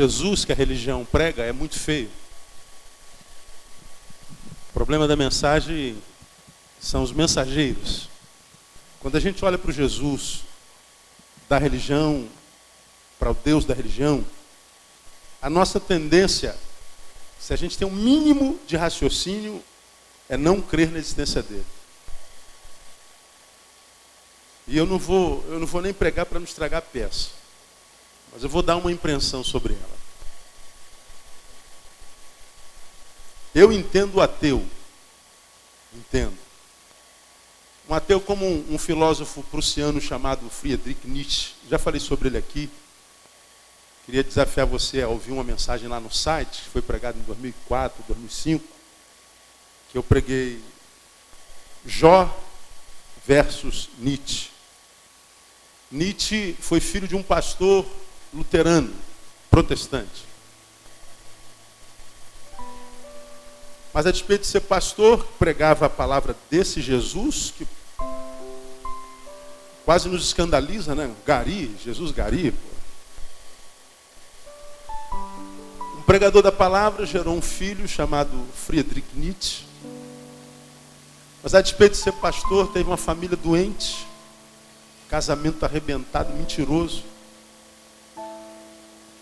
Jesus que a religião prega é muito feio. O problema da mensagem são os mensageiros. Quando a gente olha para o Jesus da religião, para o Deus da religião, a nossa tendência, se a gente tem um mínimo de raciocínio, é não crer na existência dele. E eu não vou, eu não vou nem pregar para não estragar a peça. Mas eu vou dar uma impressão sobre ela. Eu entendo o ateu. Entendo. Um ateu como um, um filósofo prussiano chamado Friedrich Nietzsche. Já falei sobre ele aqui. Queria desafiar você a ouvir uma mensagem lá no site, que foi pregada em 2004, 2005, que eu preguei Jó versus Nietzsche. Nietzsche foi filho de um pastor luterano, protestante. Mas a despeito de ser pastor, pregava a palavra desse Jesus, que quase nos escandaliza, né? Gari, Jesus Gari. Pô. Um pregador da palavra gerou um filho chamado Friedrich Nietzsche. Mas a despeito de ser pastor, teve uma família doente, casamento arrebentado, mentiroso.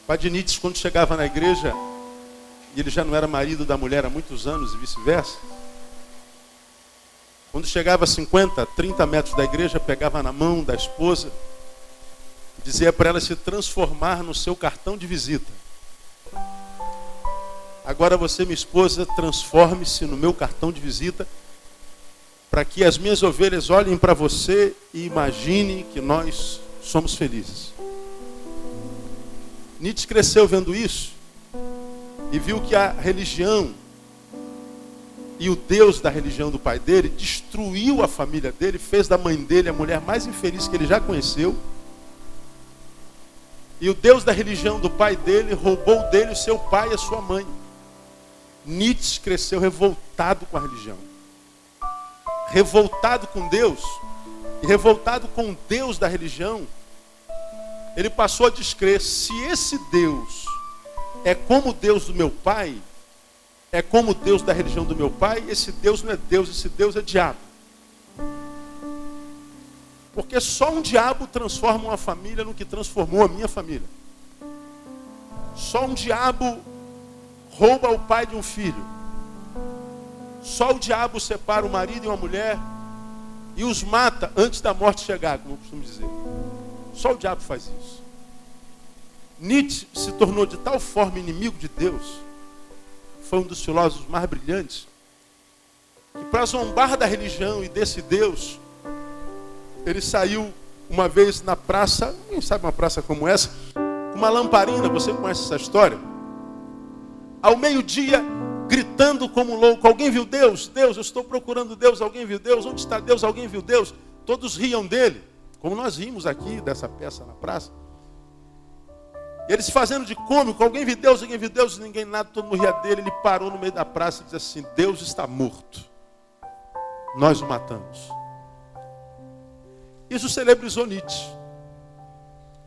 Padre Nietzsche, quando chegava na igreja, e ele já não era marido da mulher há muitos anos e vice-versa, quando chegava a 50, 30 metros da igreja, pegava na mão da esposa, dizia para ela se transformar no seu cartão de visita. Agora você, minha esposa, transforme-se no meu cartão de visita para que as minhas ovelhas olhem para você e imaginem que nós somos felizes. Nietzsche cresceu vendo isso e viu que a religião e o Deus da religião do pai dele destruiu a família dele, fez da mãe dele a mulher mais infeliz que ele já conheceu. E o Deus da religião do pai dele roubou dele o seu pai e a sua mãe. Nietzsche cresceu revoltado com a religião revoltado com Deus e revoltado com Deus da religião, ele passou a descrer: se esse Deus é como o Deus do meu pai, é como o Deus da religião do meu pai, esse Deus não é Deus, esse Deus é diabo. Porque só um diabo transforma uma família no que transformou a minha família. Só um diabo rouba o pai de um filho. Só o diabo separa o marido e uma mulher e os mata antes da morte chegar, como eu costumo dizer. Só o diabo faz isso. Nietzsche se tornou de tal forma inimigo de Deus, foi um dos filósofos mais brilhantes, que para zombar da religião e desse Deus, ele saiu uma vez na praça, quem sabe uma praça como essa, com uma lamparina, você conhece essa história? Ao meio-dia, gritando como louco. Alguém viu Deus? Deus, eu estou procurando Deus. Alguém viu Deus? Onde está Deus? Alguém viu Deus? Todos riam dele, como nós rimos aqui dessa peça na praça. Eles fazendo de cômico, alguém viu Deus, alguém viu Deus, ninguém nada, todo mundo ria dele. Ele parou no meio da praça e disse assim: Deus está morto. Nós o matamos. Isso celebrizou Nietzsche.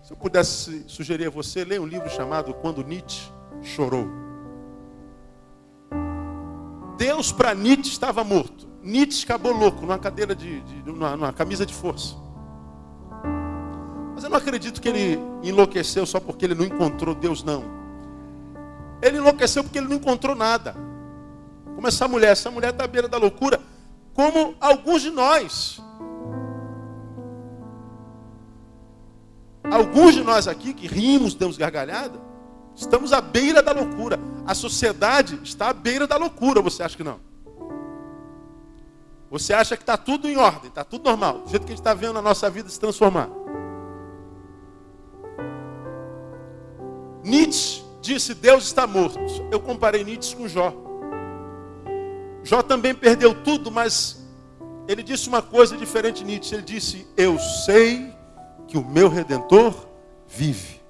Se eu pudesse sugerir a você, leia um livro chamado Quando Nietzsche Chorou. Deus para Nietzsche estava morto. Nietzsche acabou louco numa cadeira de, de numa, numa camisa de força. Mas eu não acredito que ele enlouqueceu só porque ele não encontrou Deus, não. Ele enlouqueceu porque ele não encontrou nada. Como essa mulher, essa mulher está à beira da loucura, como alguns de nós. Alguns de nós aqui que rimos, damos gargalhada, Estamos à beira da loucura. A sociedade está à beira da loucura, você acha que não? Você acha que está tudo em ordem, está tudo normal, do jeito que a gente está vendo a nossa vida se transformar. Nietzsche disse: Deus está morto. Eu comparei Nietzsche com Jó. Jó também perdeu tudo, mas ele disse uma coisa diferente de Nietzsche. Ele disse: Eu sei que o meu redentor vive.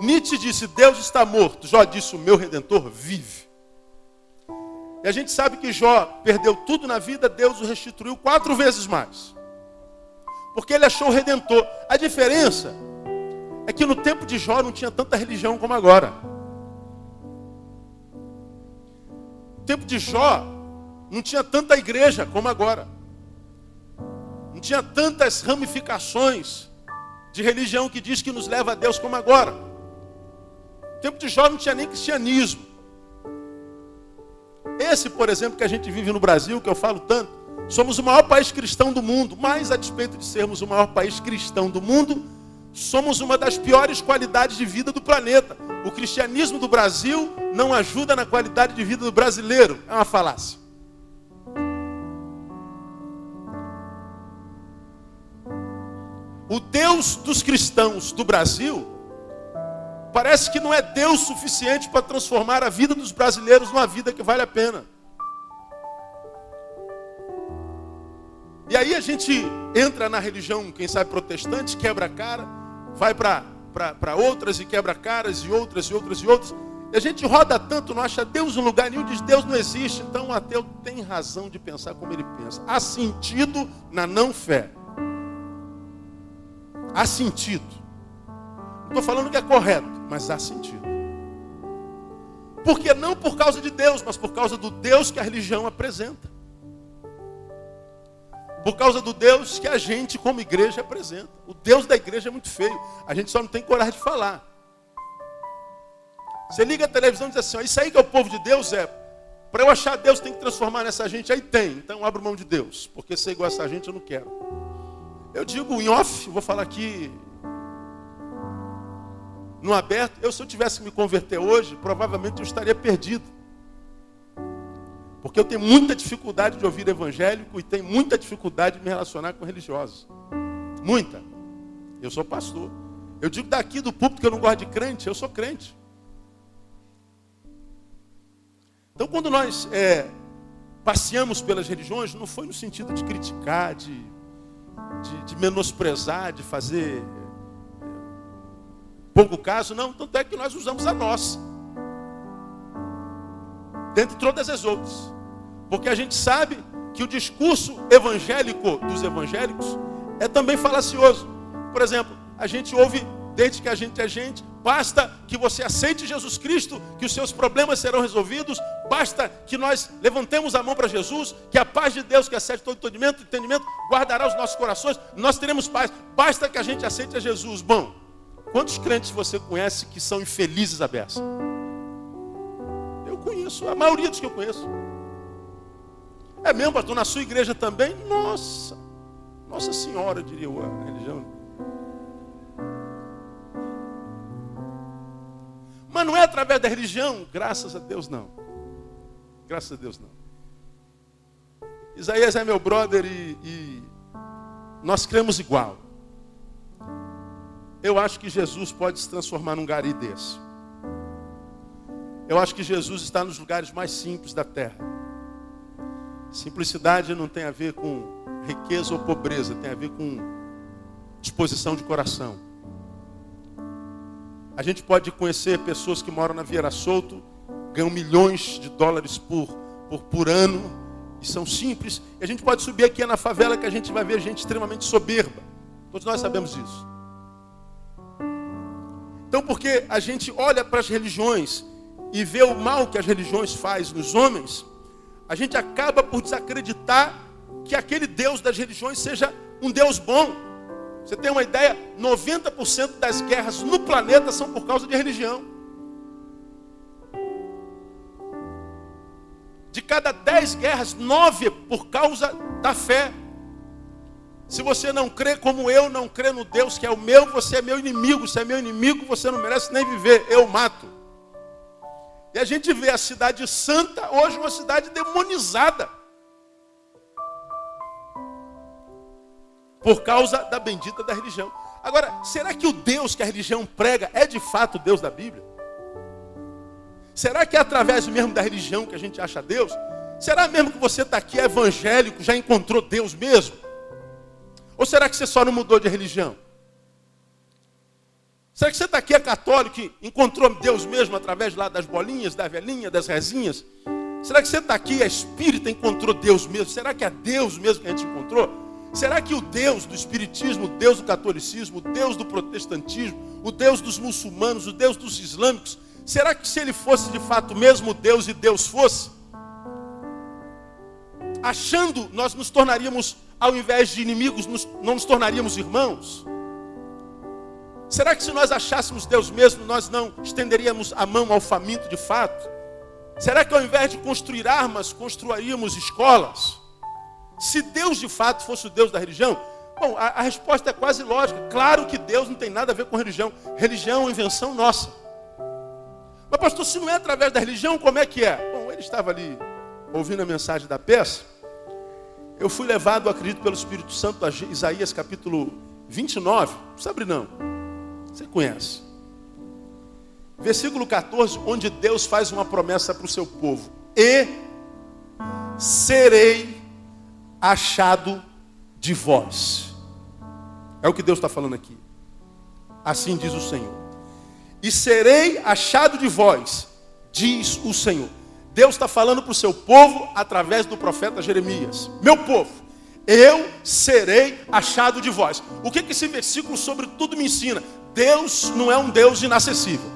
Nietzsche disse: Deus está morto. Jó disse: O meu redentor vive. E a gente sabe que Jó perdeu tudo na vida, Deus o restituiu quatro vezes mais. Porque ele achou o redentor. A diferença é que no tempo de Jó não tinha tanta religião como agora. No tempo de Jó não tinha tanta igreja como agora. Não tinha tantas ramificações de religião que diz que nos leva a Deus como agora. No tempo de Jó não tinha nem cristianismo. Esse, por exemplo, que a gente vive no Brasil, que eu falo tanto, somos o maior país cristão do mundo, mas a despeito de sermos o maior país cristão do mundo, somos uma das piores qualidades de vida do planeta. O cristianismo do Brasil não ajuda na qualidade de vida do brasileiro. É uma falácia. O Deus dos cristãos do Brasil parece que não é Deus suficiente para transformar a vida dos brasileiros numa vida que vale a pena. E aí a gente entra na religião, quem sabe protestante, quebra a cara, vai para outras e quebra caras e outras e outras e outras. E a gente roda tanto, não acha Deus em lugar nenhum, diz Deus não existe. Então o ateu tem razão de pensar como ele pensa. Há sentido na não fé. Há sentido. Não estou falando que é correto, mas há sentido. Porque não por causa de Deus, mas por causa do Deus que a religião apresenta. Por causa do Deus que a gente, como igreja, apresenta. O Deus da igreja é muito feio. A gente só não tem coragem de falar. Você liga a televisão e diz assim: Isso aí que é o povo de Deus é. Para eu achar Deus, tem que transformar nessa gente. Aí tem. Então abro mão de Deus. Porque ser igual a essa gente eu não quero. Eu digo em off, vou falar aqui no aberto. Eu, se eu tivesse que me converter hoje, provavelmente eu estaria perdido. Porque eu tenho muita dificuldade de ouvir evangélico e tenho muita dificuldade de me relacionar com religiosos. Muita. Eu sou pastor. Eu digo daqui do púlpito que eu não gosto de crente, eu sou crente. Então, quando nós é, passeamos pelas religiões, não foi no sentido de criticar, de, de, de menosprezar, de fazer é, pouco caso, não. Tanto é que nós usamos a nossa. Dentre todas as outras. Porque a gente sabe que o discurso evangélico dos evangélicos é também falacioso. Por exemplo, a gente ouve, desde que a gente é gente, basta que você aceite Jesus Cristo, que os seus problemas serão resolvidos, basta que nós levantemos a mão para Jesus, que a paz de Deus, que excede todo entendimento, entendimento, guardará os nossos corações, nós teremos paz, basta que a gente aceite a Jesus. Bom, quantos crentes você conhece que são infelizes a beça? Eu conheço, a maioria dos que eu conheço. É mesmo, pastor, na sua igreja também? Nossa, Nossa Senhora, diria eu, a religião. Mas não é através da religião? Graças a Deus não. Graças a Deus não. Isaías é meu brother e, e nós cremos igual. Eu acho que Jesus pode se transformar num gari desse. Eu acho que Jesus está nos lugares mais simples da terra. Simplicidade não tem a ver com riqueza ou pobreza, tem a ver com disposição de coração. A gente pode conhecer pessoas que moram na Vieira Solto, ganham milhões de dólares por, por, por ano, e são simples. E a gente pode subir aqui na favela que a gente vai ver gente extremamente soberba. Todos nós sabemos disso. Então, porque a gente olha para as religiões e vê o mal que as religiões fazem nos homens, a gente acaba por desacreditar que aquele Deus das religiões seja um Deus bom. Você tem uma ideia? 90% das guerras no planeta são por causa de religião. De cada 10 guerras, 9 por causa da fé. Se você não crê como eu, não crê no Deus que é o meu, você é meu inimigo. Se é meu inimigo, você não merece nem viver. Eu mato. E a gente vê a cidade santa hoje uma cidade demonizada. Por causa da bendita da religião. Agora, será que o Deus que a religião prega é de fato o Deus da Bíblia? Será que é através mesmo da religião que a gente acha Deus? Será mesmo que você está aqui evangélico, já encontrou Deus mesmo? Ou será que você só não mudou de religião? Será que você está aqui é católico e encontrou Deus mesmo através lá das bolinhas, da velhinha, das rezinhas? Será que você está aqui é espírita encontrou Deus mesmo? Será que é Deus mesmo que a gente encontrou? Será que o Deus do Espiritismo, o Deus do catolicismo, o Deus do protestantismo, o Deus dos muçulmanos, o Deus dos islâmicos, será que se ele fosse de fato mesmo Deus e Deus fosse, achando nós nos tornaríamos, ao invés de inimigos, nos, não nos tornaríamos irmãos? Será que se nós achássemos Deus mesmo, nós não estenderíamos a mão ao faminto de fato? Será que ao invés de construir armas, construiríamos escolas? Se Deus de fato fosse o Deus da religião, bom, a, a, resposta é quase lógica. Claro que Deus não tem nada a ver com religião. Religião é uma invenção nossa. Mas, pastor, se não é através da religião, como é que é? Bom, ele estava ali ouvindo a mensagem da peça. Eu fui levado, acredito, pelo Espírito Santo a Isaías capítulo 29. Sabe não? Você conhece. Versículo 14, onde Deus faz uma promessa para o seu povo: E serei achado de vós. É o que Deus está falando aqui. Assim diz o Senhor. E serei achado de vós, diz o Senhor. Deus está falando para o seu povo através do profeta Jeremias. Meu povo, eu serei achado de vós. O que, que esse versículo, sobretudo, me ensina? Deus não é um Deus inacessível.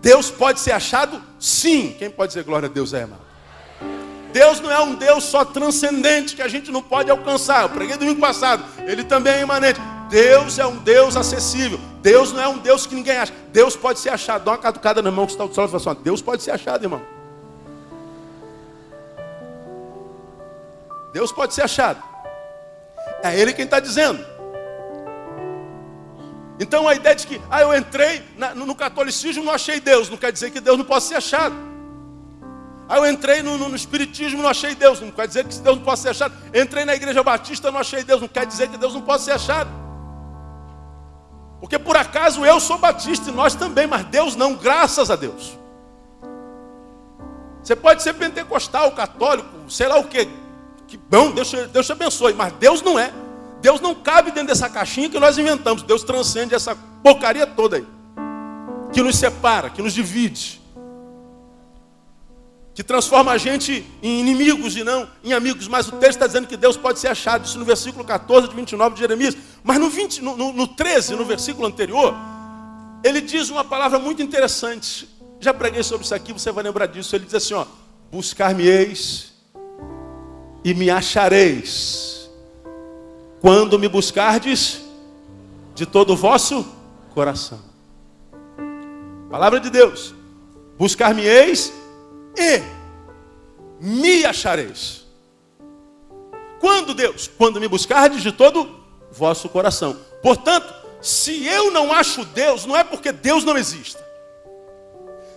Deus pode ser achado, sim. Quem pode dizer glória a Deus é, irmão? Deus não é um Deus só transcendente que a gente não pode alcançar. Eu preguei domingo passado. Ele também é imanente. Deus é um Deus acessível. Deus não é um Deus que ninguém acha. Deus pode ser achado. Dá uma catucada na mão que está do sol e fala assim, Deus pode ser achado, irmão. Deus pode ser achado. É Ele quem está dizendo. Então a ideia de que, ah, eu entrei na, no catolicismo não achei Deus, não quer dizer que Deus não possa ser achado. Aí eu entrei no, no, no, Espiritismo, não achei Deus. Não quer dizer que Deus não possa ser achado. Entrei na Igreja Batista, não achei Deus. Não quer dizer que Deus não possa ser achado. Porque por acaso eu sou batista e nós também, mas Deus não, graças a Deus. Você pode ser pentecostal, católico, sei lá o que. Que bom, Deus, Deus te abençoe, mas Deus não é. Deus não cabe dentro dessa caixinha que nós inventamos. Deus transcende essa porcaria toda aí. Que nos separa, que nos divide que transforma a gente em inimigos e não em amigos. Mas o texto está dizendo que Deus pode ser achado, isso no versículo 14 de 29 de Jeremias. Mas no, 20, no, no, no 13, no versículo anterior, ele diz uma palavra muito interessante. Já preguei sobre isso aqui, você vai lembrar disso. Ele diz assim: ó, buscar-me-eis e me achareis, quando me buscardes de todo o vosso coração. Palavra de Deus. Buscar-me-eis e me achareis. Quando, Deus? Quando me buscardes de todo vosso coração. Portanto, se eu não acho Deus, não é porque Deus não exista.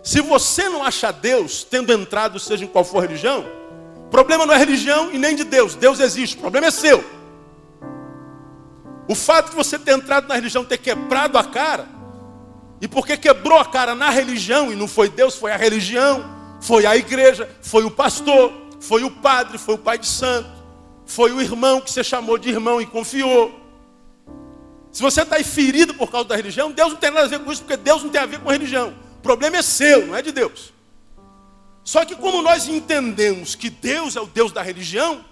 Se você não acha Deus, tendo entrado, seja em qual for religião, o problema não é religião e nem de Deus. Deus existe, o problema é seu. O fato de você ter entrado na religião, ter quebrado a cara, e porque quebrou a cara na religião, e não foi Deus, foi a religião, foi a igreja, foi o pastor, foi o padre, foi o pai de santo, foi o irmão que você chamou de irmão e confiou. Se você está aí ferido por causa da religião, Deus não tem nada a ver com isso, porque Deus não tem a ver com religião. O problema é seu, não é de Deus. Só que como nós entendemos que Deus é o Deus da religião,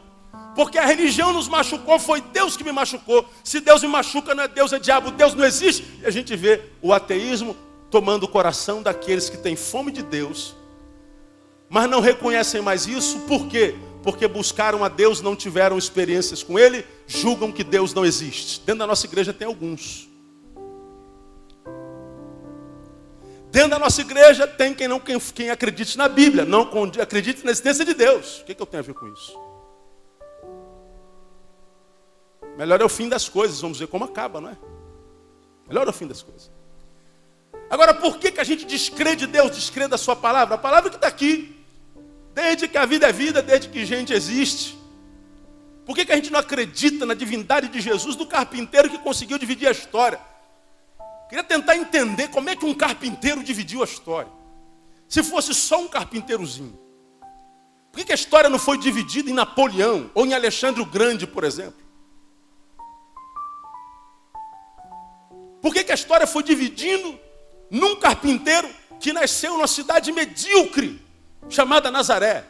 porque a religião nos machucou, foi Deus que me machucou. Se Deus me machuca, não é Deus, é diabo, Deus não existe. E a gente vê o ateísmo tomando o coração daqueles que têm fome de Deus mas não reconhecem mais isso, por quê? Porque buscaram a Deus, não tiveram experiências com Ele, julgam que Deus não existe. Dentro da nossa igreja tem alguns. Dentro da nossa igreja tem quem não quem, quem acredite na Bíblia, não acredite na existência de Deus. O que, que eu tenho a ver com isso? Melhor é o fim das coisas, vamos ver como acaba, não é? Melhor é o fim das coisas. Agora, por que, que a gente descrê de Deus, descrê da Sua palavra? A palavra que está aqui. Desde que a vida é vida, desde que gente existe. Por que, que a gente não acredita na divindade de Jesus, do carpinteiro que conseguiu dividir a história? Queria tentar entender como é que um carpinteiro dividiu a história. Se fosse só um carpinteirozinho. Por que, que a história não foi dividida em Napoleão ou em Alexandre o Grande, por exemplo? Por que, que a história foi dividindo num carpinteiro que nasceu numa cidade medíocre? chamada Nazaré.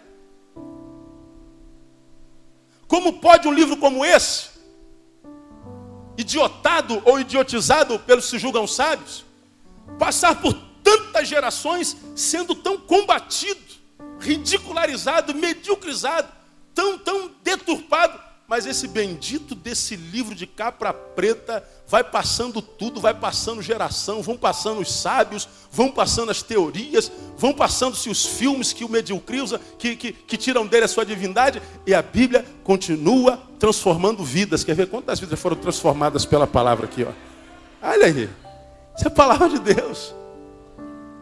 Como pode um livro como esse idiotado ou idiotizado pelos que se julgam sábios, passar por tantas gerações sendo tão combatido, ridicularizado, mediocrizado, tão, tão deturpado, mas esse bendito desse livro de capa preta vai passando tudo, vai passando geração, vão passando os sábios, vão passando as teorias, vão passando-se os filmes que o mediocriza, que, que, que tiram dele a sua divindade, e a Bíblia continua transformando vidas. Quer ver quantas vidas foram transformadas pela palavra aqui? Ó? Olha aí, isso é a palavra de Deus.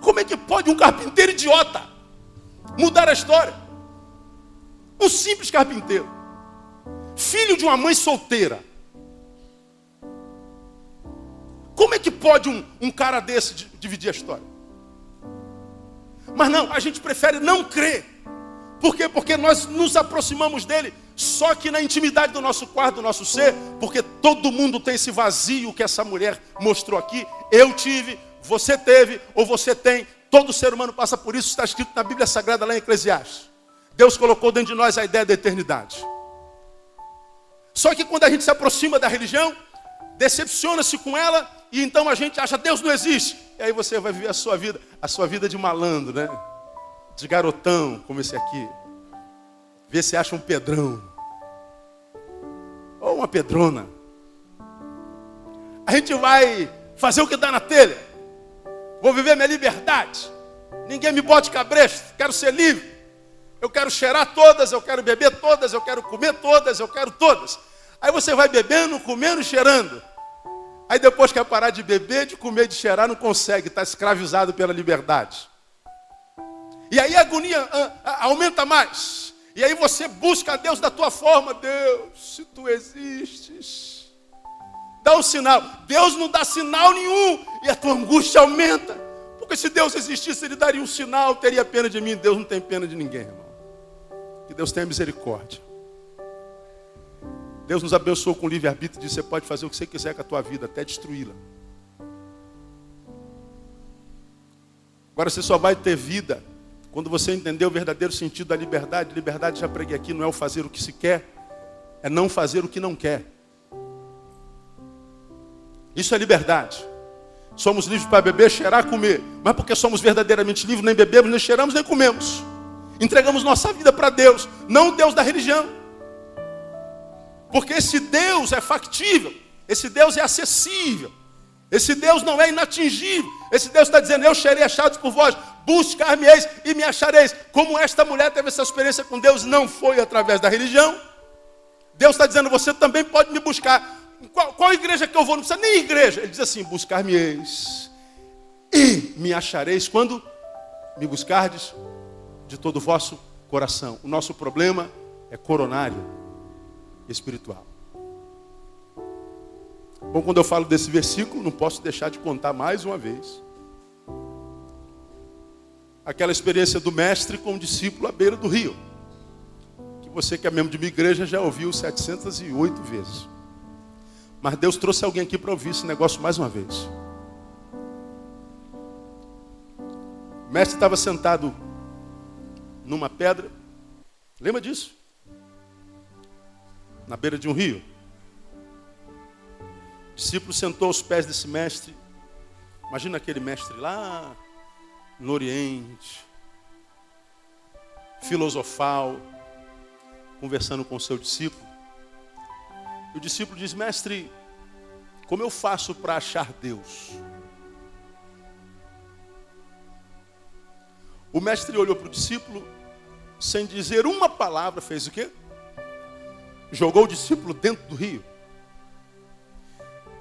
Como é que pode um carpinteiro idiota mudar a história? Um simples carpinteiro filho de uma mãe solteira. Como é que pode um, um cara desse dividir a história? Mas não, a gente prefere não crer. Por quê? Porque nós nos aproximamos dele só que na intimidade do nosso quarto, do nosso ser, porque todo mundo tem esse vazio que essa mulher mostrou aqui. Eu tive, você teve, ou você tem. Todo ser humano passa por isso, está escrito na Bíblia Sagrada lá em Eclesiastes. Deus colocou dentro de nós a ideia da eternidade. Só que quando a gente se aproxima da religião, decepciona-se com ela e então a gente acha Deus não existe. E aí você vai viver a sua vida, a sua vida de malandro, né? De garotão, como esse aqui. Vê se acha um pedrão. Ou uma pedrona. A gente vai fazer o que dá na telha. Vou viver minha liberdade. Ninguém me bote cabresto. Quero ser livre. Eu quero cheirar todas, eu quero beber todas, eu quero comer todas, eu quero todas. Aí você vai bebendo, comendo, cheirando. Aí depois quer parar de beber, de comer, de cheirar, não consegue, está escravizado pela liberdade. E aí a agonia ah, ah, aumenta mais. E aí você busca a Deus da tua forma, Deus, se tu existes, dá um sinal. Deus não dá sinal nenhum e a tua angústia aumenta. Porque se Deus existisse, Ele daria um sinal, teria pena de mim. Deus não tem pena de ninguém, irmão. Que Deus tenha misericórdia. Deus nos abençoou com livre-arbítrio e disse: você pode fazer o que você quiser com a tua vida, até destruí-la. Agora você só vai ter vida quando você entender o verdadeiro sentido da liberdade. Liberdade, já preguei aqui, não é o fazer o que se quer, é não fazer o que não quer. Isso é liberdade. Somos livres para beber, cheirar, comer. Mas porque somos verdadeiramente livres, nem bebemos, nem cheiramos, nem comemos. Entregamos nossa vida para Deus, não o Deus da religião. Porque esse Deus é factível, esse Deus é acessível, esse Deus não é inatingível. Esse Deus está dizendo: Eu serei achado por vós, buscar-me-eis e me achareis. Como esta mulher teve essa experiência com Deus, não foi através da religião. Deus está dizendo: Você também pode me buscar. Qual, qual igreja que eu vou? Não precisa nem igreja. Ele diz assim: Buscar-me-eis e me achareis quando me buscardes de todo o vosso coração. O nosso problema é coronário espiritual. Bom, quando eu falo desse versículo, não posso deixar de contar mais uma vez. Aquela experiência do mestre com o discípulo à beira do rio. Que você que é membro de uma igreja já ouviu 708 vezes. Mas Deus trouxe alguém aqui para ouvir esse negócio mais uma vez. O mestre estava sentado numa pedra. Lembra disso? Na beira de um rio. O discípulo sentou aos pés desse mestre. Imagina aquele mestre lá no Oriente, filosofal, conversando com o seu discípulo. E o discípulo diz: Mestre, como eu faço para achar Deus? O mestre olhou para o discípulo, sem dizer uma palavra, fez o quê? Jogou o discípulo dentro do rio.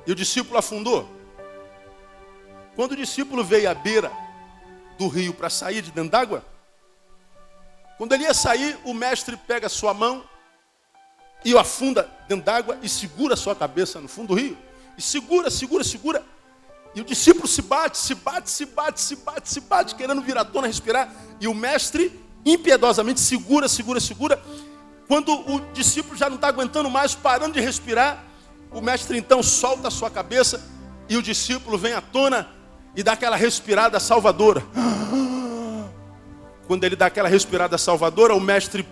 E o discípulo afundou. Quando o discípulo veio à beira do rio para sair de dentro d'água, quando ele ia sair, o mestre pega a sua mão e o afunda dentro d'água e segura a sua cabeça no fundo do rio. E segura, segura, segura. E o discípulo se bate, se bate, se bate, se bate, se bate, querendo vir à tona, respirar. E o mestre impiedosamente segura, segura, segura. Quando o discípulo já não está aguentando mais, parando de respirar, o mestre então solta a sua cabeça e o discípulo vem à tona e dá aquela respirada salvadora. Quando ele dá aquela respirada salvadora, o mestre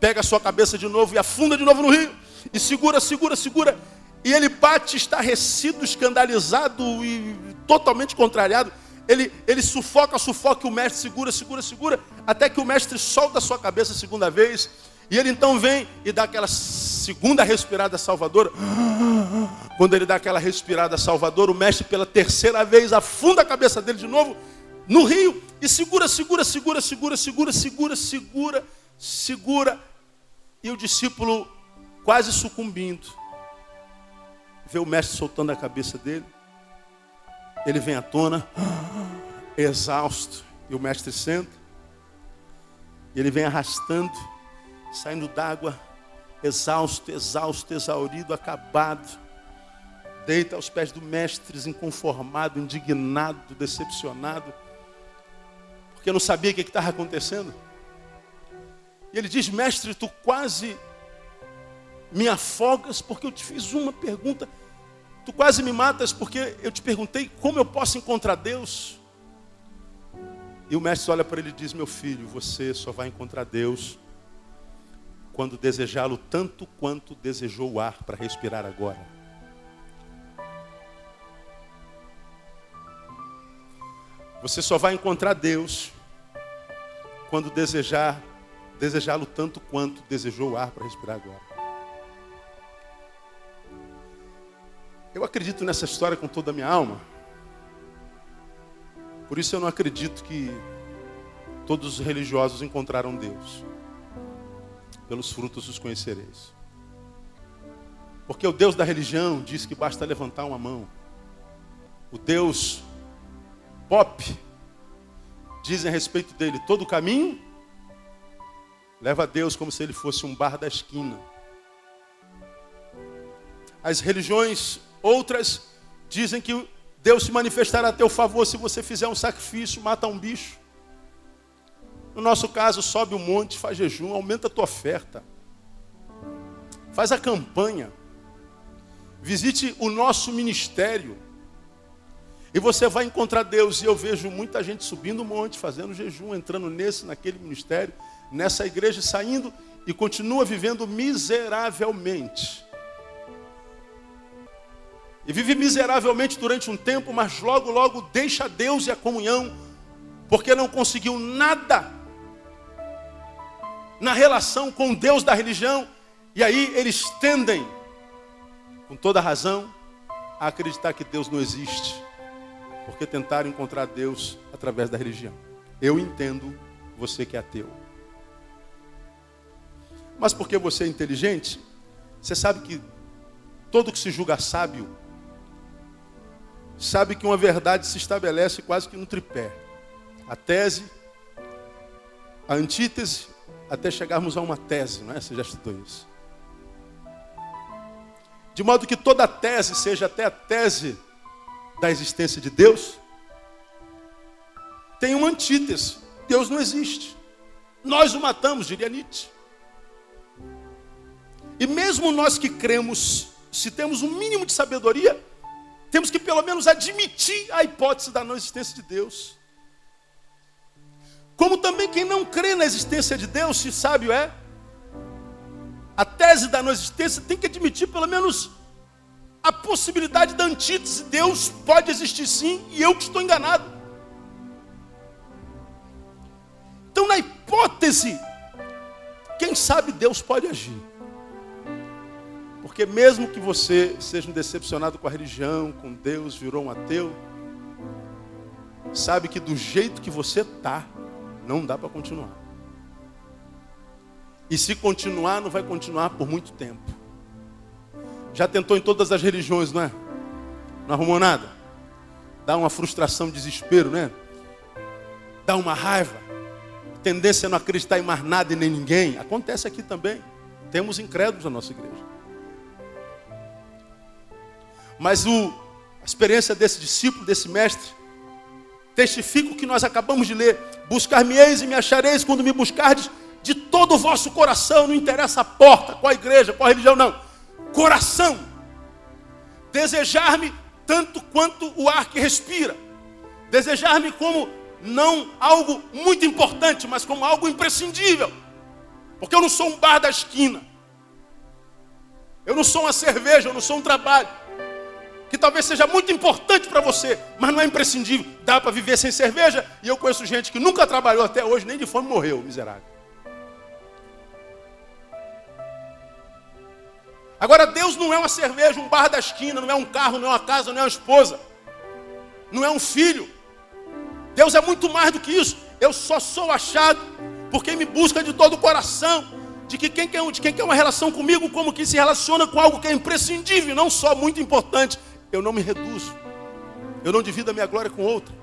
pega a sua cabeça de novo e afunda de novo no rio. E segura, segura, segura. E ele bate estarrecido, escandalizado e totalmente contrariado. Ele, ele sufoca, sufoca, e o mestre segura, segura, segura, até que o mestre solta a sua cabeça a segunda vez. E ele então vem e dá aquela segunda respirada salvadora. Quando ele dá aquela respirada salvadora, o mestre pela terceira vez afunda a cabeça dele de novo no rio e segura, segura, segura, segura, segura, segura, segura, segura. E o discípulo quase sucumbindo. Vê o mestre soltando a cabeça dele. Ele vem à tona, exausto, e o mestre senta. E ele vem arrastando, saindo d'água, exausto, exausto, exaurido, acabado. Deita aos pés do mestre, inconformado, indignado, decepcionado, porque não sabia o que estava acontecendo. E ele diz: Mestre, tu quase me afogas porque eu te fiz uma pergunta Tu quase me matas porque eu te perguntei como eu posso encontrar Deus. E o mestre olha para ele e diz: Meu filho, você só vai encontrar Deus quando desejá-lo tanto quanto desejou o ar para respirar agora. Você só vai encontrar Deus quando desejar desejá-lo tanto quanto desejou o ar para respirar agora. Eu acredito nessa história com toda a minha alma. Por isso eu não acredito que todos os religiosos encontraram Deus. Pelos frutos os conhecereis. Porque o Deus da religião diz que basta levantar uma mão. O Deus pop dizem a respeito dele todo o caminho leva a Deus como se ele fosse um bar da esquina. As religiões Outras dizem que Deus se manifestará a teu favor se você fizer um sacrifício, mata um bicho. No nosso caso, sobe um monte, faz jejum, aumenta a tua oferta. Faz a campanha. Visite o nosso ministério. E você vai encontrar Deus. E eu vejo muita gente subindo um monte, fazendo jejum, entrando nesse, naquele ministério, nessa igreja, saindo e continua vivendo miseravelmente. E vive miseravelmente durante um tempo, mas logo, logo deixa Deus e a comunhão, porque não conseguiu nada na relação com Deus da religião. E aí eles tendem, com toda razão, a acreditar que Deus não existe, porque tentaram encontrar Deus através da religião. Eu entendo você que é ateu. Mas porque você é inteligente, você sabe que todo que se julga sábio sabe que uma verdade se estabelece quase que no tripé. A tese, a antítese, até chegarmos a uma tese, não é? Você já estudou isso. De modo que toda tese seja até a tese da existência de Deus, tem uma antítese. Deus não existe. Nós o matamos, diria Nietzsche. E mesmo nós que cremos, se temos um mínimo de sabedoria, temos que pelo menos admitir a hipótese da não existência de Deus. Como também quem não crê na existência de Deus, se sábio é, a tese da não existência tem que admitir pelo menos a possibilidade da antítese. Deus pode existir sim e eu que estou enganado. Então, na hipótese, quem sabe Deus pode agir. Porque mesmo que você seja um decepcionado com a religião, com Deus, virou um ateu, sabe que do jeito que você está, não dá para continuar. E se continuar, não vai continuar por muito tempo. Já tentou em todas as religiões, não é? Não arrumou nada? Dá uma frustração, desespero, né? Dá uma raiva. Tendência a não acreditar em mais nada e nem ninguém. Acontece aqui também. Temos incrédulos na nossa igreja. Mas o, a experiência desse discípulo, desse mestre, testifica o que nós acabamos de ler. Buscar-me-eis e me achareis quando me buscardes de todo o vosso coração. Não interessa a porta, qual a igreja, qual a religião, não. Coração. Desejar-me tanto quanto o ar que respira. Desejar-me como não algo muito importante, mas como algo imprescindível. Porque eu não sou um bar da esquina. Eu não sou uma cerveja, eu não sou um trabalho. Que talvez seja muito importante para você, mas não é imprescindível. Dá para viver sem cerveja. E eu conheço gente que nunca trabalhou até hoje, nem de fome morreu, miserável. Agora, Deus não é uma cerveja, um bar da esquina, não é um carro, não é uma casa, não é uma esposa, não é um filho. Deus é muito mais do que isso. Eu só sou achado por quem me busca de todo o coração. De que quem quer, de quem quer uma relação comigo, como que se relaciona com algo que é imprescindível, não só muito importante. Eu não me reduzo. Eu não divido a minha glória com outra.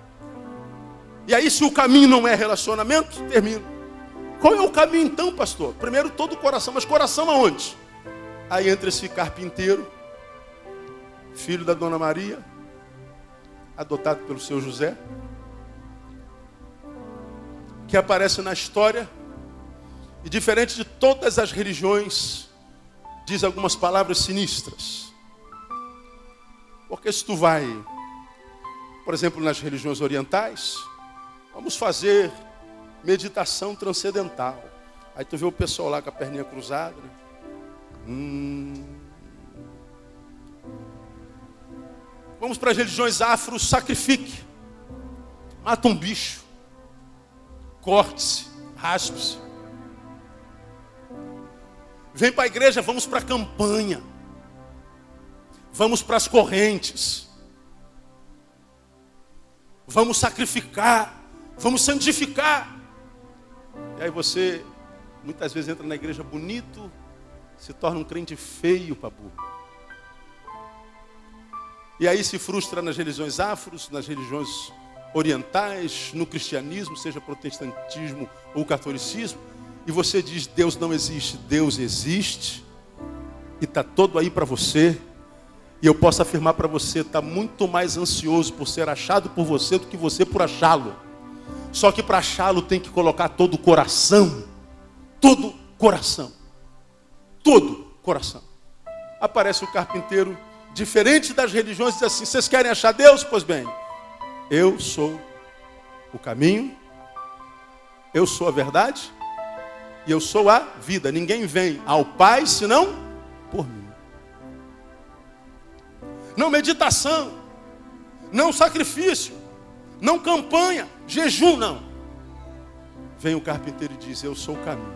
E aí, se o caminho não é relacionamento, termino. Qual é o caminho então, pastor? Primeiro todo o coração, mas coração aonde? Aí entra esse carpinteiro, filho da dona Maria, adotado pelo seu José, que aparece na história, e diferente de todas as religiões, diz algumas palavras sinistras. Porque se tu vai, por exemplo, nas religiões orientais, vamos fazer meditação transcendental. Aí tu vê o pessoal lá com a perninha cruzada, né? Hum. Vamos para as religiões afro, sacrifique. Mata um bicho. Corte-se, raspe-se. Vem para a igreja, vamos para a campanha. Vamos para as correntes. Vamos sacrificar. Vamos santificar. E aí você muitas vezes entra na igreja bonito, se torna um crente feio burro. E aí se frustra nas religiões afros, nas religiões orientais, no cristianismo, seja protestantismo ou catolicismo, e você diz: Deus não existe, Deus existe, e está todo aí para você. E eu posso afirmar para você, está muito mais ansioso por ser achado por você do que você por achá-lo. Só que para achá-lo tem que colocar todo o coração, todo coração todo coração. Aparece o carpinteiro, diferente das religiões, diz assim: vocês querem achar Deus? Pois bem, eu sou o caminho, eu sou a verdade e eu sou a vida. Ninguém vem ao Pai senão por mim. Não meditação, não sacrifício, não campanha, jejum, não. Vem o carpinteiro e diz: Eu sou o caminho.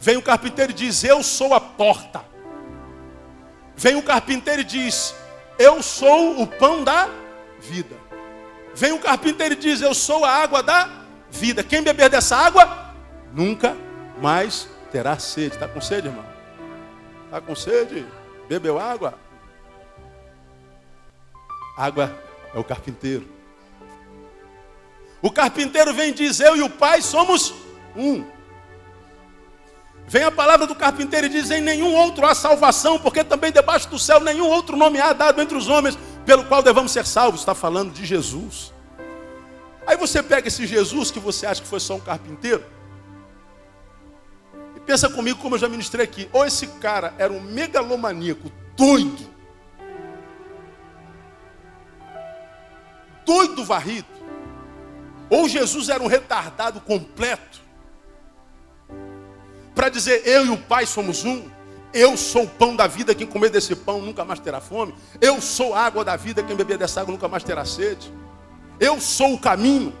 Vem o carpinteiro e diz: Eu sou a porta. Vem o carpinteiro e diz: Eu sou o pão da vida. Vem o carpinteiro e diz: Eu sou a água da vida. Quem beber dessa água nunca mais terá sede. Está com sede, irmão? Está com sede? Bebeu água? Água é o carpinteiro. O carpinteiro vem dizer: Eu e o Pai somos um. Vem a palavra do carpinteiro e diz: em nenhum outro há salvação, porque também debaixo do céu nenhum outro nome há dado entre os homens pelo qual devamos ser salvos. Está falando de Jesus. Aí você pega esse Jesus que você acha que foi só um carpinteiro. Pensa comigo, como eu já ministrei aqui. Ou esse cara era um megalomaníaco doido. Doido varrido. Ou Jesus era um retardado completo para dizer eu e o Pai somos um. Eu sou o pão da vida, quem comer desse pão nunca mais terá fome. Eu sou a água da vida, quem beber dessa água nunca mais terá sede. Eu sou o caminho.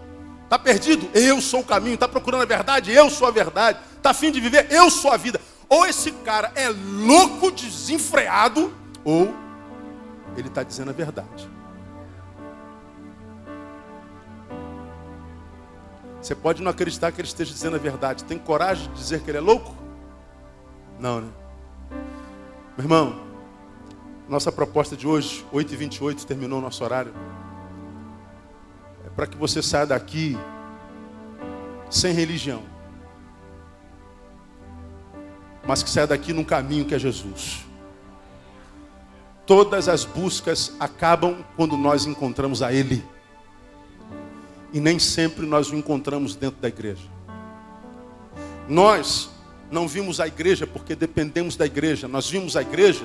Está perdido? Eu sou o caminho. Está procurando a verdade? Eu sou a verdade. Está afim de viver? Eu sou a vida. Ou esse cara é louco, desenfreado, ou ele está dizendo a verdade. Você pode não acreditar que ele esteja dizendo a verdade. Tem coragem de dizer que ele é louco? Não, né? Meu irmão, nossa proposta de hoje, 8h28, terminou o nosso horário. É para que você saia daqui sem religião. Mas que saia daqui num caminho que é Jesus. Todas as buscas acabam quando nós encontramos a Ele. E nem sempre nós o encontramos dentro da igreja. Nós não vimos a igreja porque dependemos da igreja. Nós vimos a igreja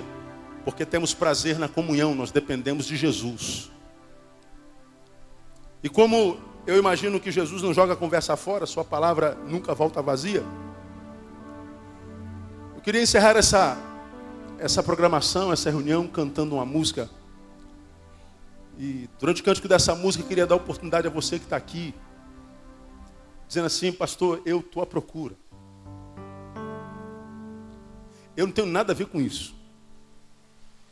porque temos prazer na comunhão. Nós dependemos de Jesus. E como eu imagino que Jesus não joga a conversa fora, sua palavra nunca volta vazia. Queria encerrar essa, essa programação, essa reunião, cantando uma música. E durante o cântico dessa música, queria dar oportunidade a você que está aqui, dizendo assim, pastor, eu estou à procura. Eu não tenho nada a ver com isso.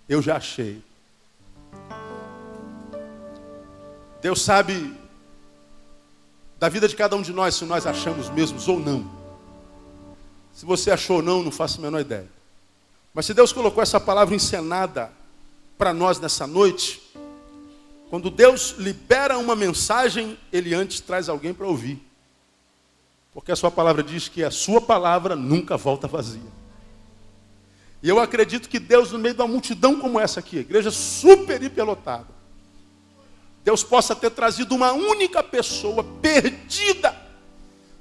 Eu já achei. Deus sabe da vida de cada um de nós, se nós achamos mesmos ou não. Se você achou ou não, não faço a menor ideia. Mas se Deus colocou essa palavra encenada para nós nessa noite, quando Deus libera uma mensagem, Ele antes traz alguém para ouvir. Porque a sua palavra diz que a sua palavra nunca volta vazia. E eu acredito que Deus, no meio de uma multidão como essa aqui, igreja super hiperlotada, Deus possa ter trazido uma única pessoa perdida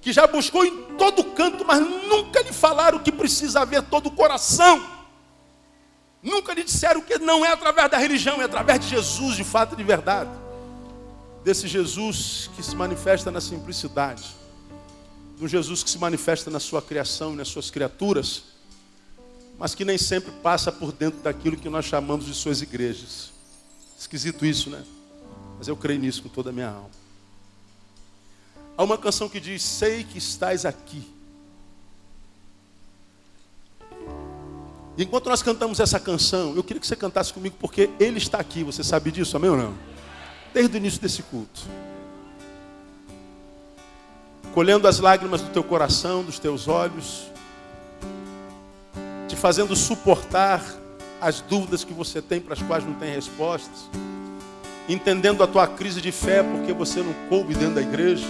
que já buscou em todo canto, mas nunca lhe falaram que precisa haver todo o coração. Nunca lhe disseram que não é através da religião, é através de Jesus, de fato e de verdade. Desse Jesus que se manifesta na simplicidade, do Jesus que se manifesta na sua criação e nas suas criaturas, mas que nem sempre passa por dentro daquilo que nós chamamos de suas igrejas. Esquisito isso, né? Mas eu creio nisso com toda a minha alma. Há uma canção que diz: Sei que estás aqui. E enquanto nós cantamos essa canção, eu queria que você cantasse comigo, porque Ele está aqui. Você sabe disso, amém ou não? Desde o início desse culto. Colhendo as lágrimas do teu coração, dos teus olhos, te fazendo suportar as dúvidas que você tem para as quais não tem respostas, entendendo a tua crise de fé porque você não coube dentro da igreja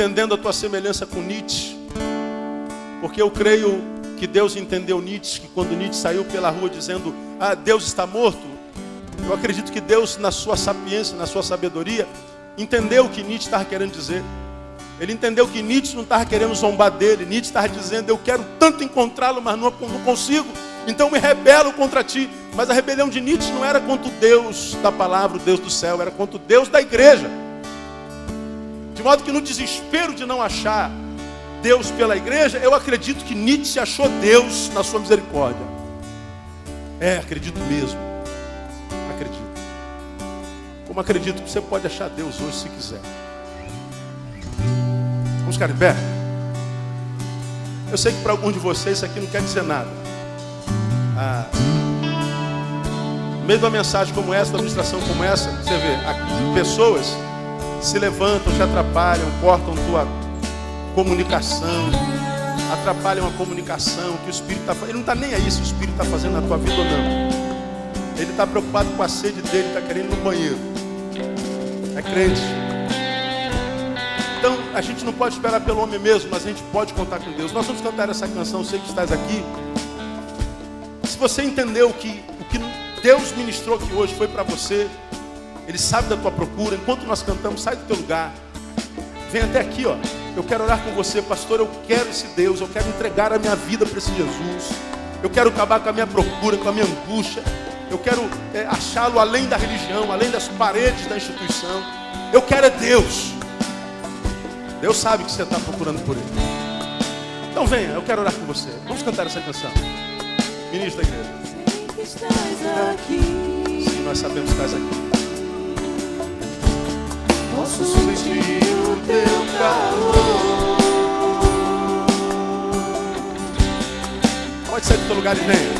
entendendo a tua semelhança com Nietzsche, porque eu creio que Deus entendeu Nietzsche, que quando Nietzsche saiu pela rua dizendo, ah, Deus está morto, eu acredito que Deus, na sua sapiência, na sua sabedoria, entendeu o que Nietzsche estava querendo dizer. Ele entendeu que Nietzsche não estava querendo zombar dele, Nietzsche estava dizendo, eu quero tanto encontrá-lo, mas não, não consigo, então me rebelo contra ti. Mas a rebelião de Nietzsche não era contra o Deus da palavra, o Deus do céu, era contra o Deus da igreja. De modo que no desespero de não achar Deus pela igreja, eu acredito que Nietzsche achou Deus na sua misericórdia. É, acredito mesmo. Acredito. Como acredito que você pode achar Deus hoje se quiser. Vamos ficar em pé? Eu sei que para alguns de vocês isso aqui não quer dizer nada. Ah, de uma mensagem como essa, uma administração como essa, você vê pessoas se levantam, te atrapalham, cortam tua comunicação, atrapalham a comunicação que o Espírito está fazendo. Ele não está nem aí se o Espírito está fazendo na tua vida ou não. Ele está preocupado com a sede dele, está querendo ir no banheiro. É crente. Então, a gente não pode esperar pelo homem mesmo, mas a gente pode contar com Deus. Nós vamos cantar essa canção, sei que estás aqui. Se você entendeu que o que Deus ministrou aqui hoje foi para você, ele sabe da tua procura. Enquanto nós cantamos, sai do teu lugar. Vem até aqui, ó. Eu quero orar com você, pastor. Eu quero esse Deus. Eu quero entregar a minha vida para esse Jesus. Eu quero acabar com a minha procura, com a minha angústia. Eu quero é, achá-lo além da religião, além das paredes da instituição. Eu quero é Deus. Deus sabe que você está procurando por Ele. Então venha, eu quero orar com você. Vamos cantar essa canção. Ministro da igreja. Sim, nós sabemos que estás aqui. Posso sentir o teu calor. Pode sair do teu lugar e venha.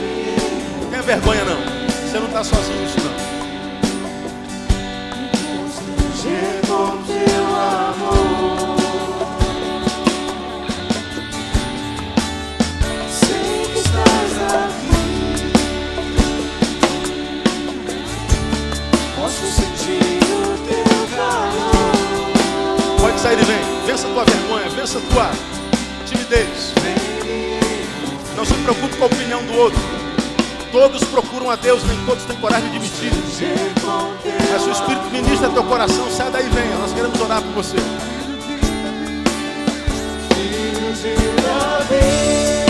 Não tenha vergonha não. Você não está sozinho nisso não. Calor. Pode sair e vem. Vença tua vergonha, vença tua timidez. Não se preocupe com a opinião do outro. Todos procuram a Deus, nem todos têm coragem de admitir. Mas se o Espírito ministra teu coração, sai daí e venha. Nós queremos orar por você. filho de Davi.